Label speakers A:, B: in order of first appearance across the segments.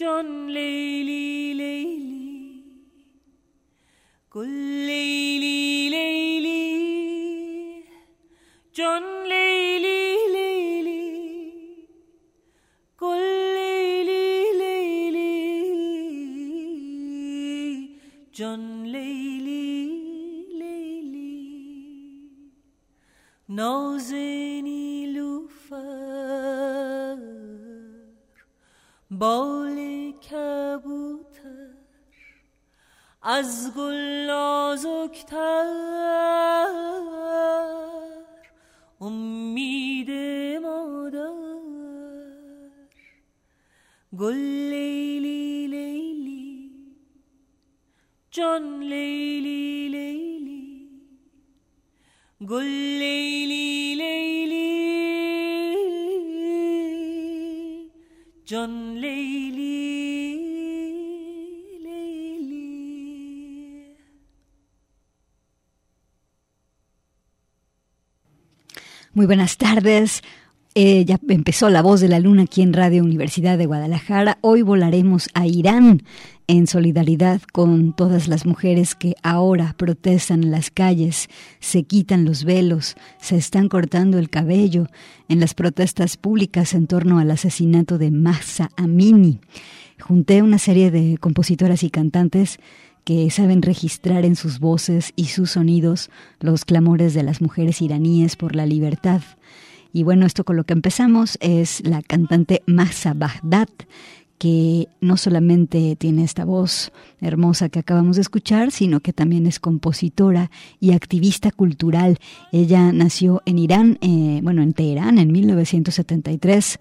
A: John Lely Lely. Good Lely
B: Muy buenas tardes. Eh, ya empezó la voz de la luna aquí en Radio Universidad de Guadalajara. Hoy volaremos a Irán en solidaridad con todas las mujeres que ahora protestan en las calles, se quitan los velos, se están cortando el cabello en las protestas públicas en torno al asesinato de Mahsa Amini. Junté una serie de compositoras y cantantes que saben registrar en sus voces y sus sonidos los clamores de las mujeres iraníes por la libertad. Y bueno, esto con lo que empezamos es la cantante Masa Baghdad, que no solamente tiene esta voz hermosa que acabamos de escuchar, sino que también es compositora y activista cultural. Ella nació en Irán, eh, bueno, en Teherán en 1973.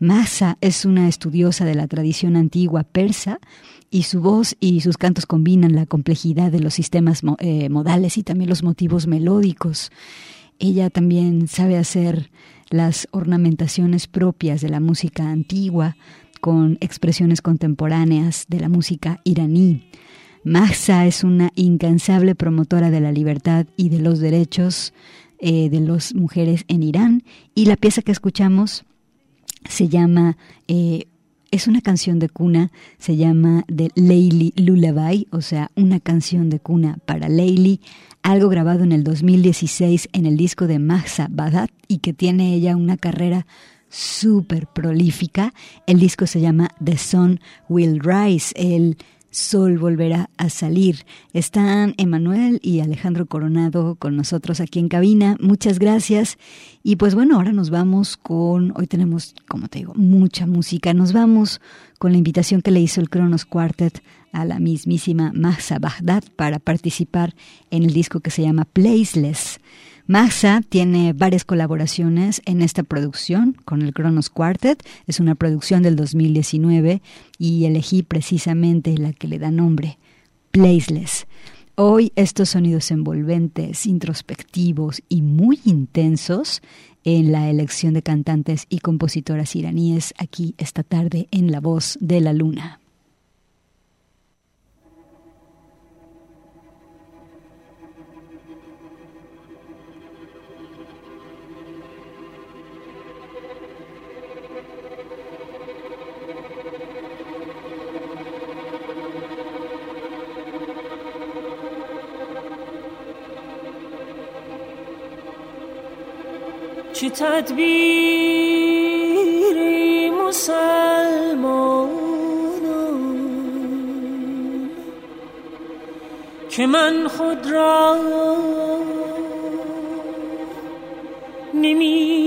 B: Masa es una estudiosa de la tradición antigua persa y su voz y sus cantos combinan la complejidad de los sistemas eh, modales y también los motivos melódicos. Ella también sabe hacer las ornamentaciones propias de la música antigua con expresiones contemporáneas de la música iraní. Mahsa es una incansable promotora de la libertad y de los derechos eh, de las mujeres en Irán y la pieza que escuchamos se llama eh, es una canción de cuna, se llama The Leili Lullaby, o sea, una canción de cuna para Leili, algo grabado en el 2016 en el disco de Mahsa Badat y que tiene ella una carrera súper prolífica. El disco se llama The Sun Will Rise, el sol volverá a salir. Están Emanuel y Alejandro Coronado con nosotros aquí en cabina. Muchas gracias. Y pues bueno, ahora nos vamos con, hoy tenemos, como te digo, mucha música. Nos vamos con la invitación que le hizo el Kronos Quartet a la mismísima Mahsa Baghdad para participar en el disco que se llama Placeless. Maxa tiene varias colaboraciones en esta producción con el Kronos Quartet. Es una producción del 2019 y elegí precisamente la que le da nombre, Placeless. Hoy estos sonidos envolventes, introspectivos y muy intensos en la elección de cantantes y compositoras iraníes aquí esta tarde en La Voz de la Luna.
A: چه تدبیری مسلمانان که من خود را نمی‌دانم.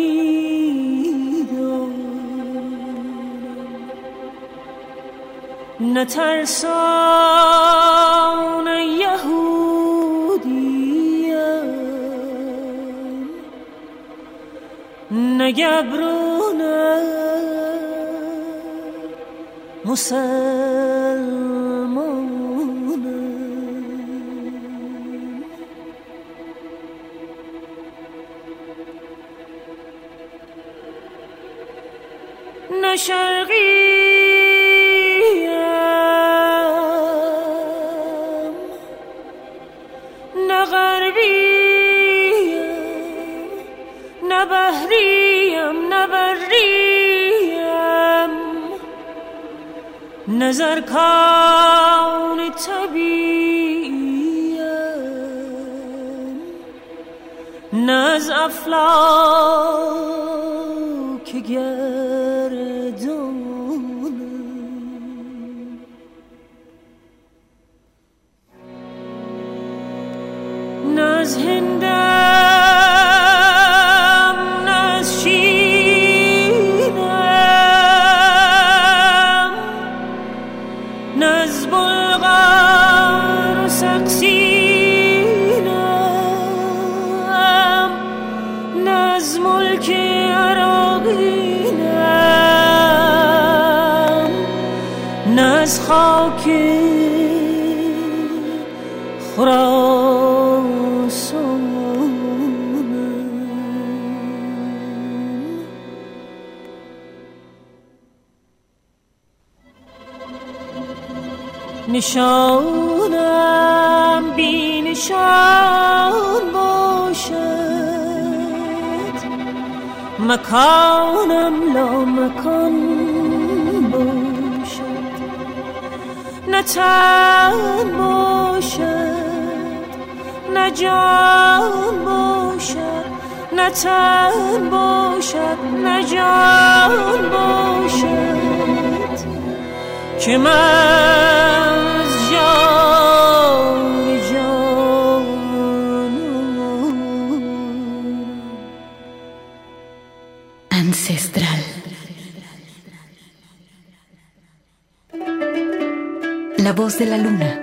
A: نترسان نگبرونه مسلمانه. نه شرقی نظر کان طبیعیم نه از افلاک گردونم. نه از هندم از خاک خراسانم نشانم بی نشان باشد. مکانم لا مکان نه تن باشد نه جان باشد نه تن باشد نه جان باشد. که من
C: Voz de la luna.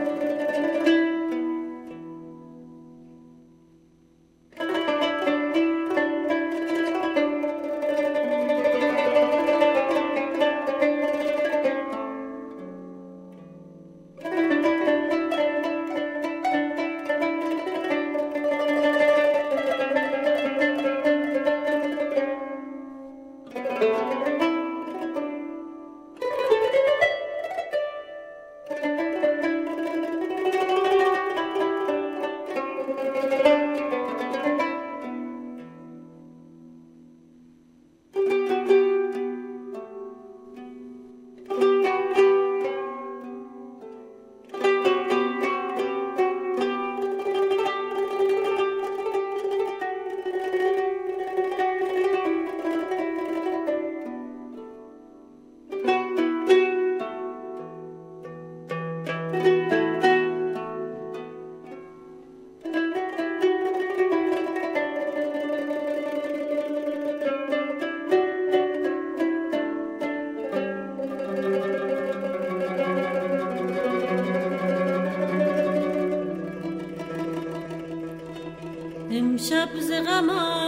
A: امشب ز غمم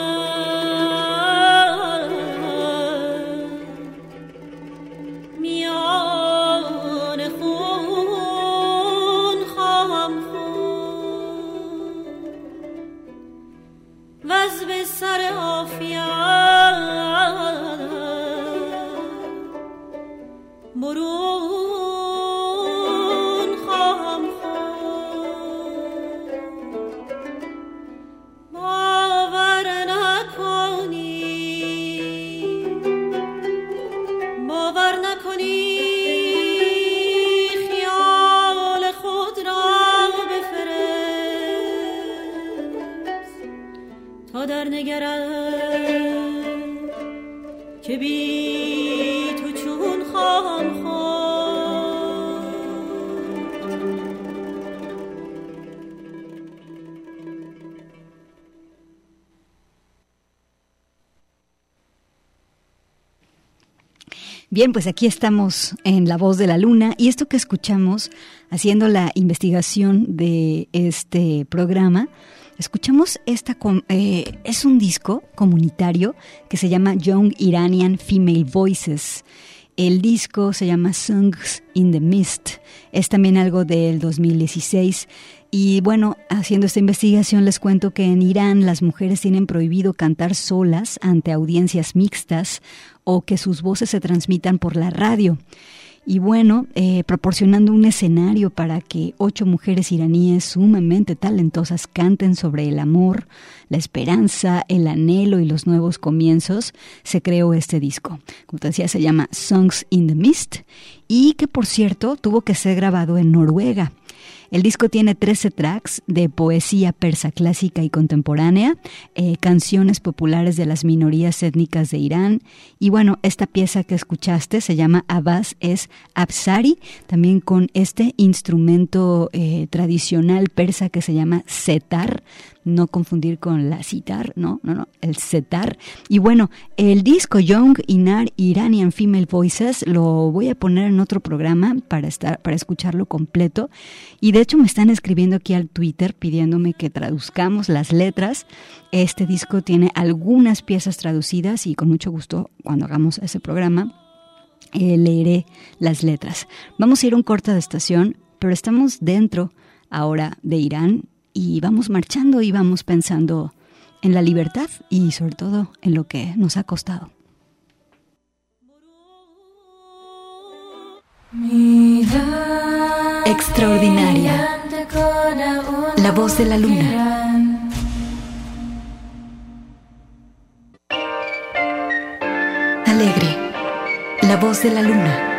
B: Bien, pues aquí estamos en La Voz de la Luna y esto que escuchamos haciendo la investigación de este programa, escuchamos esta, eh, es un disco comunitario que se llama Young Iranian Female Voices. El disco se llama Songs in the Mist. Es también algo del 2016. Y bueno, haciendo esta investigación les cuento que en Irán las mujeres tienen prohibido cantar solas ante audiencias mixtas o que sus voces se transmitan por la radio. Y bueno, eh, proporcionando un escenario para que ocho mujeres iraníes sumamente talentosas canten sobre el amor, la esperanza, el anhelo y los nuevos comienzos, se creó este disco. Como te decía, se llama Songs in the Mist y que por cierto tuvo que ser grabado en Noruega. El disco tiene 13 tracks de poesía persa clásica y contemporánea, eh, canciones populares de las minorías étnicas de Irán. Y bueno, esta pieza que escuchaste se llama Abbas es Absari, también con este instrumento eh, tradicional persa que se llama setar, no confundir con la sitar, no, no, no, el setar. Y bueno, el disco Young Inar Iranian Female Voices lo voy a poner en otro programa para estar, para escucharlo completo. Y de hecho me están escribiendo aquí al Twitter pidiéndome que traduzcamos las letras. Este disco tiene algunas piezas traducidas y con mucho gusto cuando hagamos ese programa eh, leeré las letras. Vamos a ir un corte de estación, pero estamos dentro ahora de Irán y vamos marchando y vamos pensando en la libertad y sobre todo en lo que nos ha costado.
C: Extraordinaria. La voz de la luna. Alegre. La voz de la luna.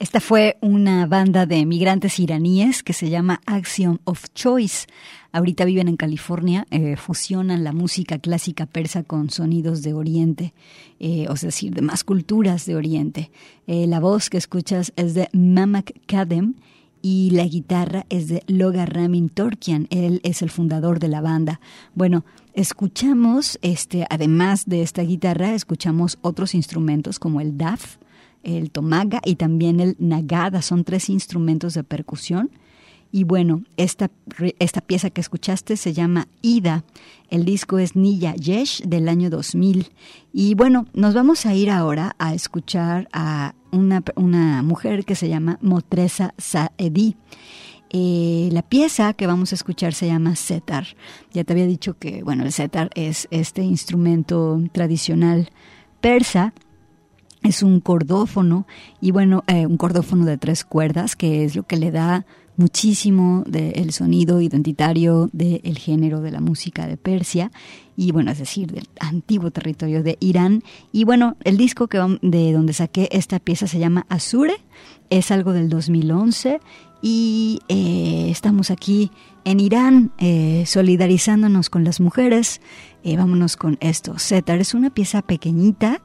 B: Esta fue una banda de migrantes iraníes que se llama Axiom of Choice. Ahorita viven en California, eh, fusionan la música clásica persa con sonidos de Oriente, eh, es decir, de más culturas de Oriente. Eh, la voz que escuchas es de Mamak Kadem y la guitarra es de Loga Ramin Torkian. Él es el fundador de la banda. Bueno, escuchamos, este, además de esta guitarra, escuchamos otros instrumentos como el daf, el tomaga y también el nagada. Son tres instrumentos de percusión. Y bueno, esta, esta pieza que escuchaste se llama Ida. El disco es Nilla Yesh del año 2000. Y bueno, nos vamos a ir ahora a escuchar a una, una mujer que se llama Motresa Saedi. Eh, la pieza que vamos a escuchar se llama setar. Ya te había dicho que, bueno, el setar es este instrumento tradicional persa es un cordófono y bueno, eh, un cordófono de tres cuerdas que es lo que le da muchísimo del sonido identitario del género de la música de Persia y bueno, es decir, del antiguo territorio de Irán. Y bueno, el disco que de donde saqué esta pieza se llama Azure, es algo del 2011 y eh, estamos aquí en Irán eh, solidarizándonos con las mujeres. vámonos con esto. Setar es una pieza pequeñita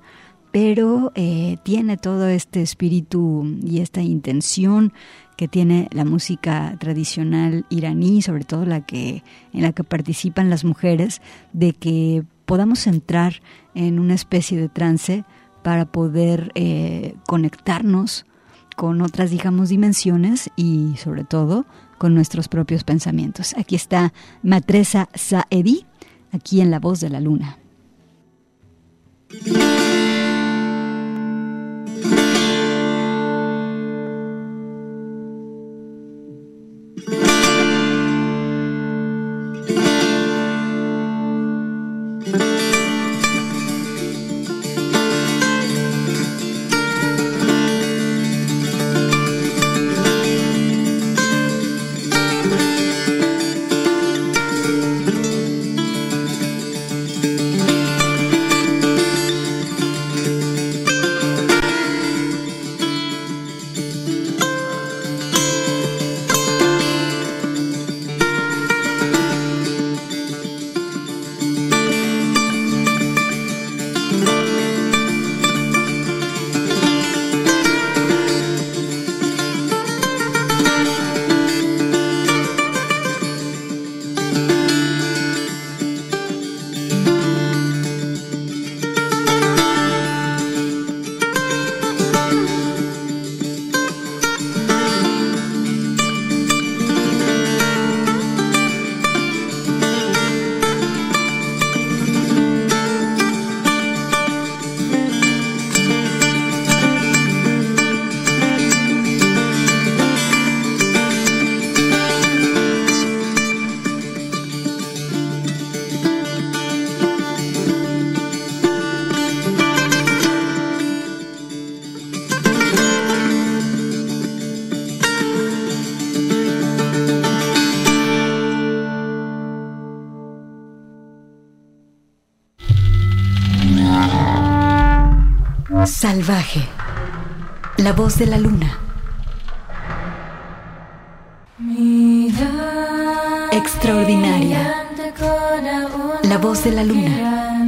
B: pero eh, tiene todo este espíritu y esta intención que tiene la música tradicional iraní, sobre todo la que en la que participan las mujeres, de que podamos entrar en una especie de trance para poder eh, conectarnos con otras, digamos, dimensiones y sobre todo con nuestros propios pensamientos. Aquí está Matresa Saedi, aquí en La Voz de la Luna. Salvaje. La voz de la luna. Extraordinaria. La voz de la luna.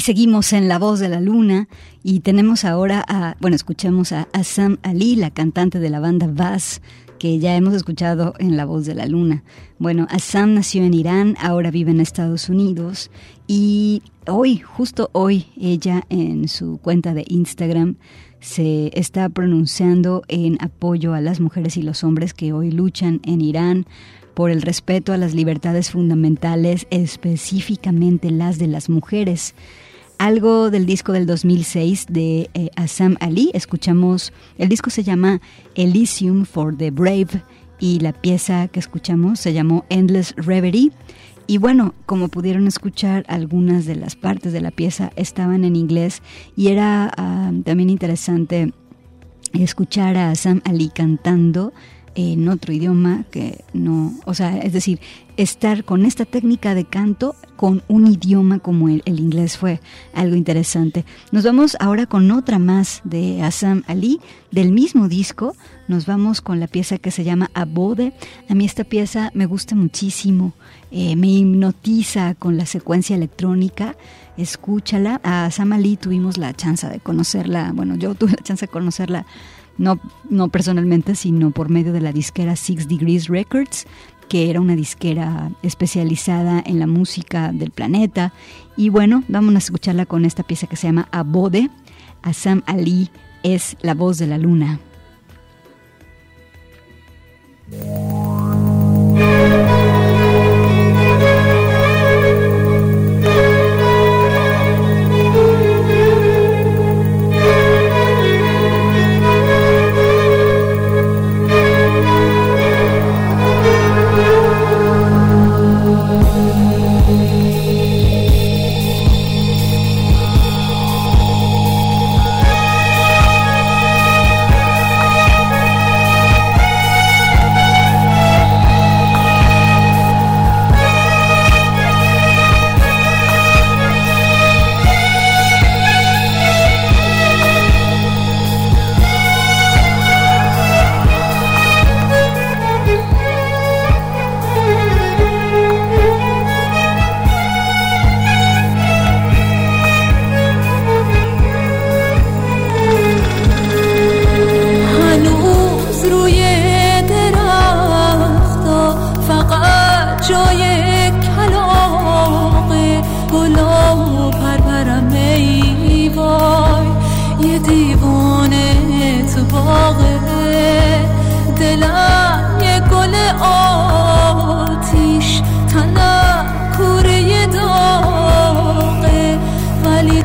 B: Seguimos en La Voz de la Luna y tenemos ahora a, bueno, escuchamos a Sam Ali, la cantante de la banda Vaz, que ya hemos escuchado en La Voz de la Luna. Bueno, Assam nació en Irán, ahora vive en Estados Unidos y hoy, justo hoy, ella en su cuenta de Instagram se está pronunciando en apoyo a las mujeres y los hombres que hoy luchan en Irán por el respeto a las libertades fundamentales, específicamente las de las mujeres. Algo del disco del 2006 de eh, Assam Ali, escuchamos, el disco se llama Elysium for the Brave y la pieza que escuchamos se llamó Endless Reverie. Y bueno, como pudieron escuchar, algunas de las partes de la pieza estaban en inglés y era ah, también interesante escuchar a Sam Ali cantando en otro idioma que no, o sea, es decir, estar con esta técnica de canto con un idioma como el, el, inglés fue algo interesante. Nos vamos ahora con otra más de Assam Ali, del mismo disco. Nos vamos con la pieza que se llama Abode. A mí esta pieza me gusta muchísimo, eh, me hipnotiza con la secuencia electrónica. Escúchala. A Assam Ali tuvimos la chance de conocerla, bueno, yo tuve la chance de conocerla no, no personalmente, sino por medio de la disquera Six Degrees Records, que era una disquera especializada en la música del planeta. Y bueno, vamos a escucharla con esta pieza que se llama Abode. Sam Ali es la voz de la luna.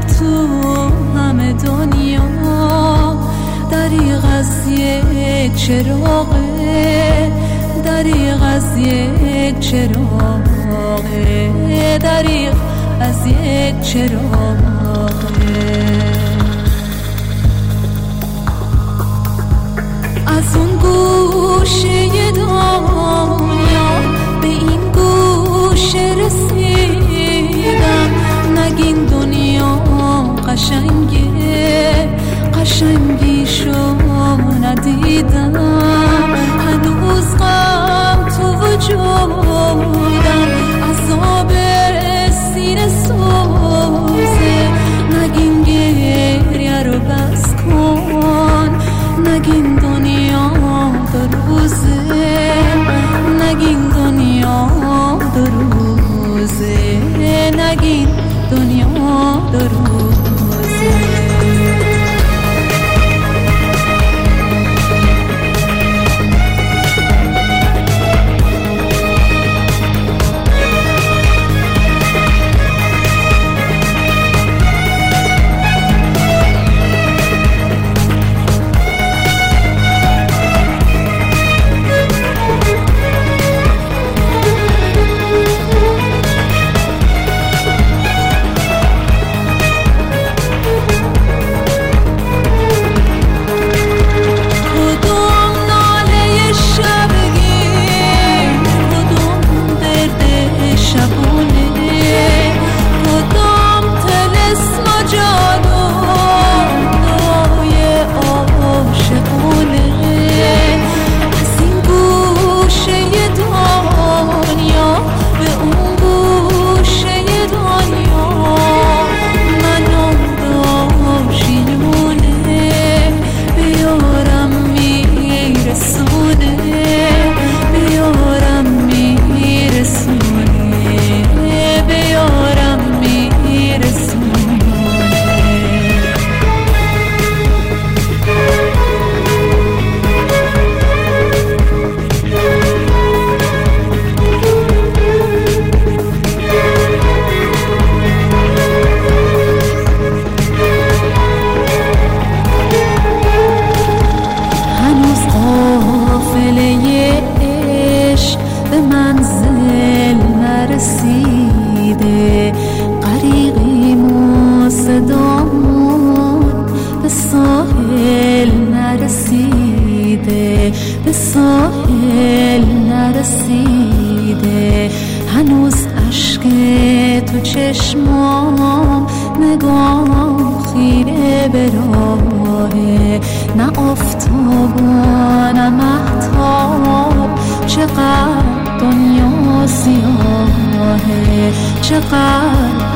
D: تو همه دنیا دریغ از یک چراغه دریغ از یک چراغه دریغ از یک چراغه. از اون گوشه دنیا به این گوشه رسیدم. نگین دنیا قشنگه قشنگیشو ندیدم. هنوز غم تو وجودم.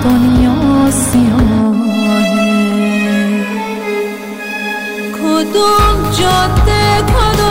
D: دنیا سیاهه کدوم جاده کدوم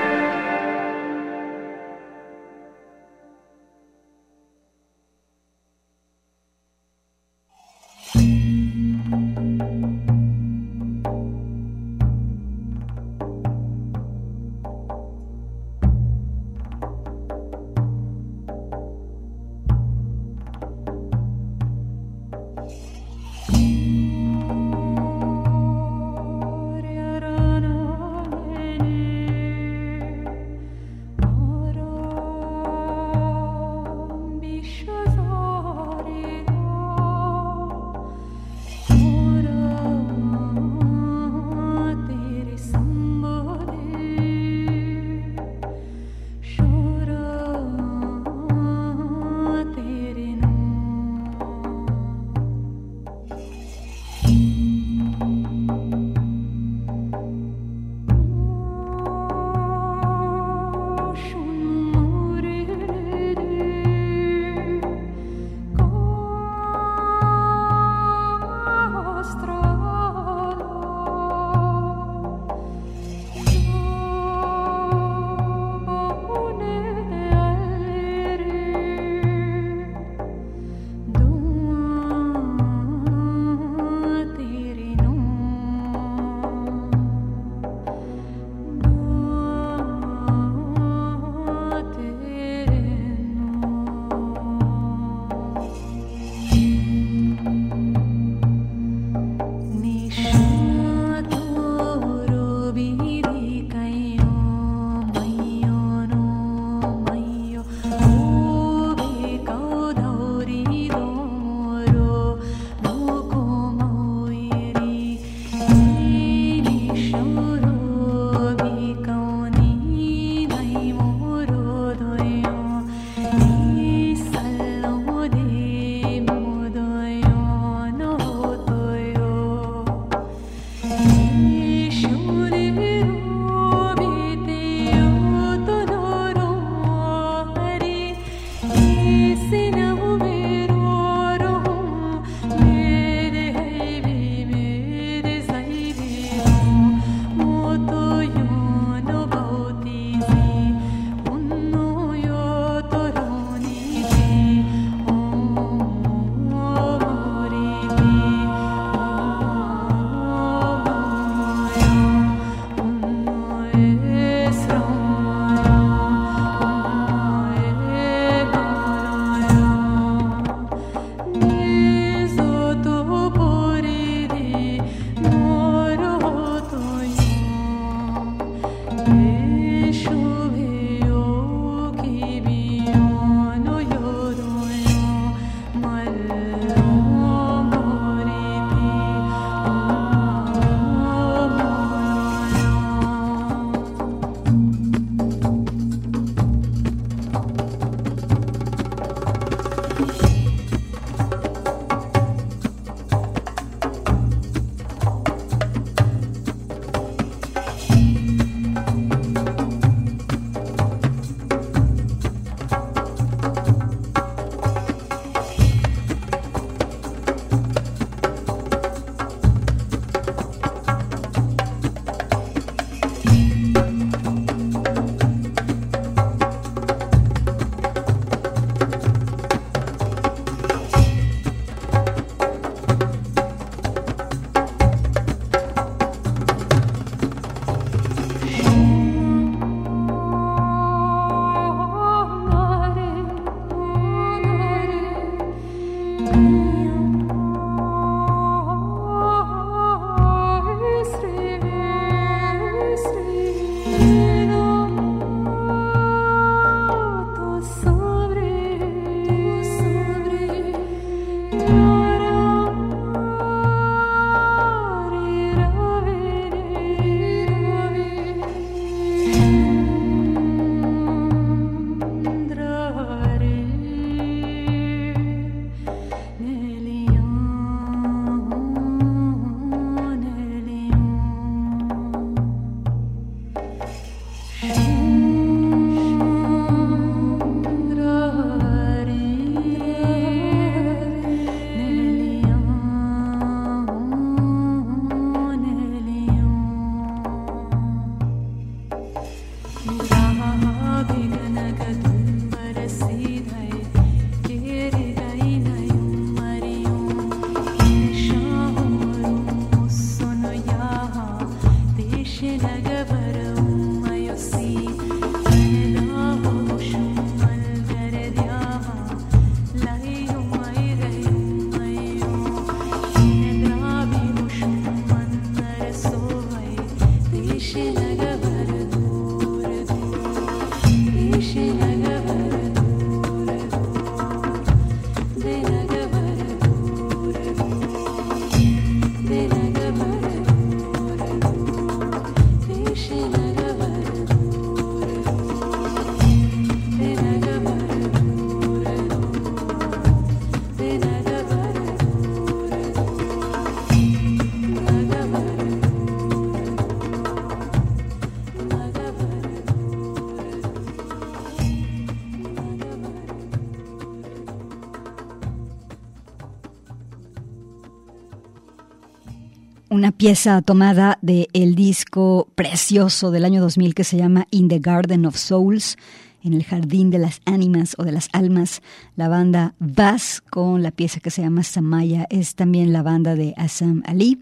B: Pieza tomada del el disco precioso del año 2000 que se llama In the Garden of Souls, en el jardín de las ánimas o de las almas, la banda Bass con la pieza que se llama Samaya, es también la banda de Assam Ali.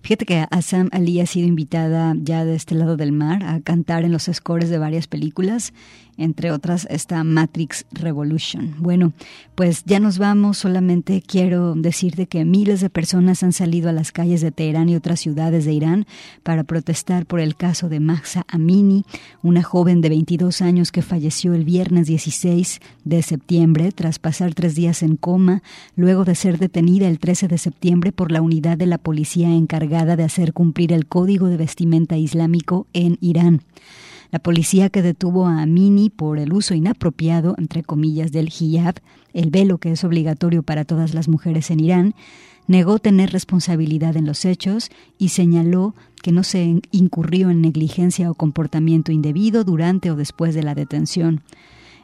B: Fíjate que Assam Ali ha sido invitada ya de este lado del mar a cantar en los scores de varias películas entre otras esta Matrix Revolution. Bueno, pues ya nos vamos, solamente quiero decirte que miles de personas han salido a las calles de Teherán y otras ciudades de Irán para protestar por el caso de Mahsa Amini, una joven de 22 años que falleció el viernes 16 de septiembre tras pasar tres días en coma, luego de ser detenida el 13 de septiembre por la unidad de la policía encargada de hacer cumplir el código de vestimenta islámico en Irán. La policía que detuvo a Amini por el uso inapropiado, entre comillas, del hijab, el velo que es obligatorio para todas las mujeres en Irán, negó tener responsabilidad en los hechos y señaló que no se incurrió en negligencia o comportamiento indebido durante o después de la detención.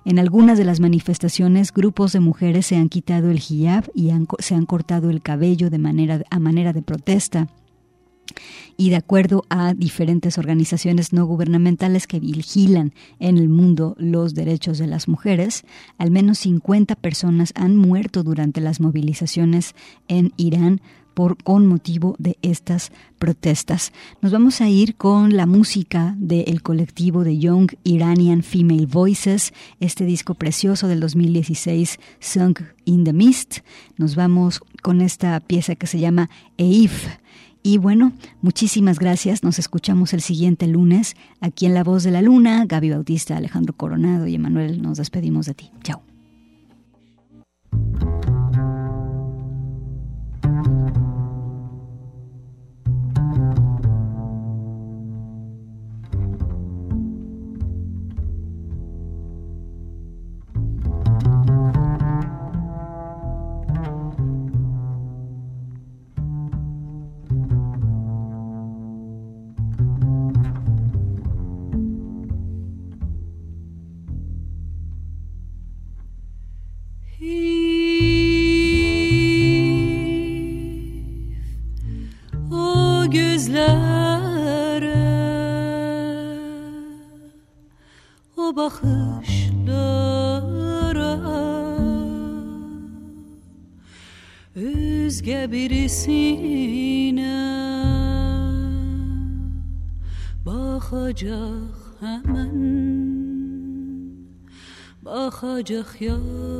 B: En algunas de las manifestaciones, grupos de mujeres se han quitado el hijab y se han cortado el cabello de manera, a manera de protesta y de acuerdo a diferentes organizaciones no gubernamentales que vigilan en el mundo los derechos de las mujeres, al menos 50 personas han muerto durante las movilizaciones en Irán por, con motivo de estas protestas. Nos vamos a ir con la música del colectivo de Young Iranian Female Voices, este disco precioso del 2016, Sunk in the Mist. Nos vamos con esta pieza que se llama Eif Y bueno, muchísimas gracias. Nos escuchamos el siguiente lunes aquí en La Voz de la Luna. Gaby Bautista, Alejandro Coronado y Emanuel, nos despedimos de ti. Chao.
A: خاجه خمن. با خاجه خیال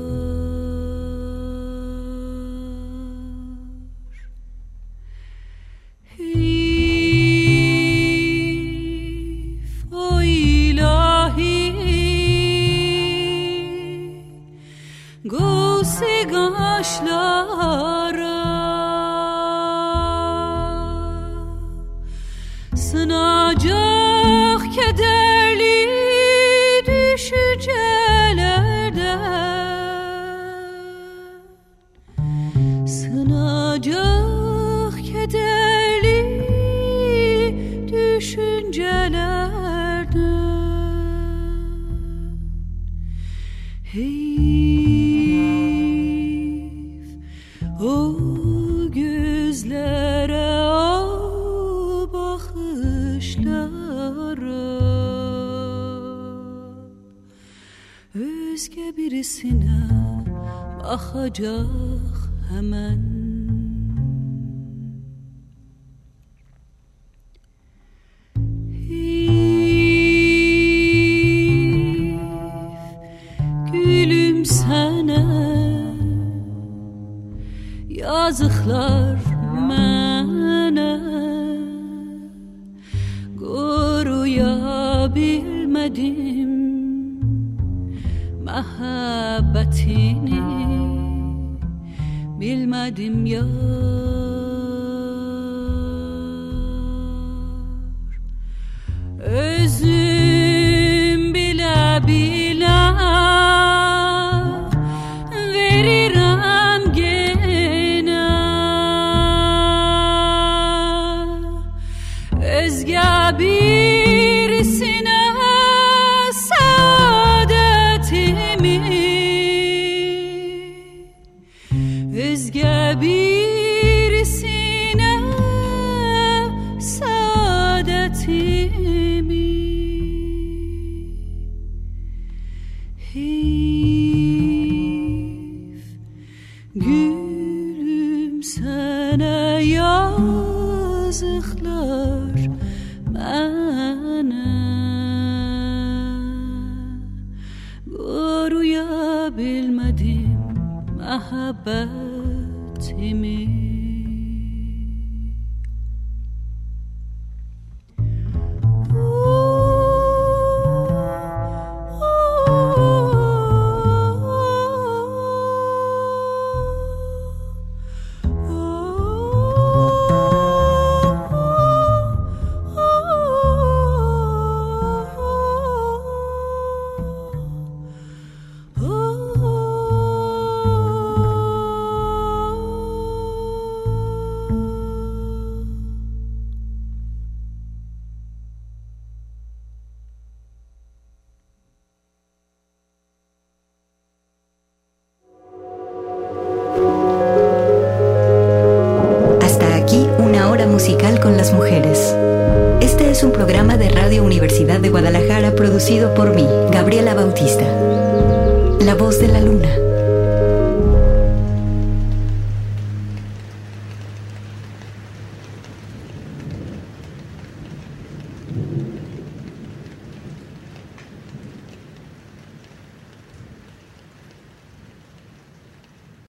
A: سینه با خجاخ همان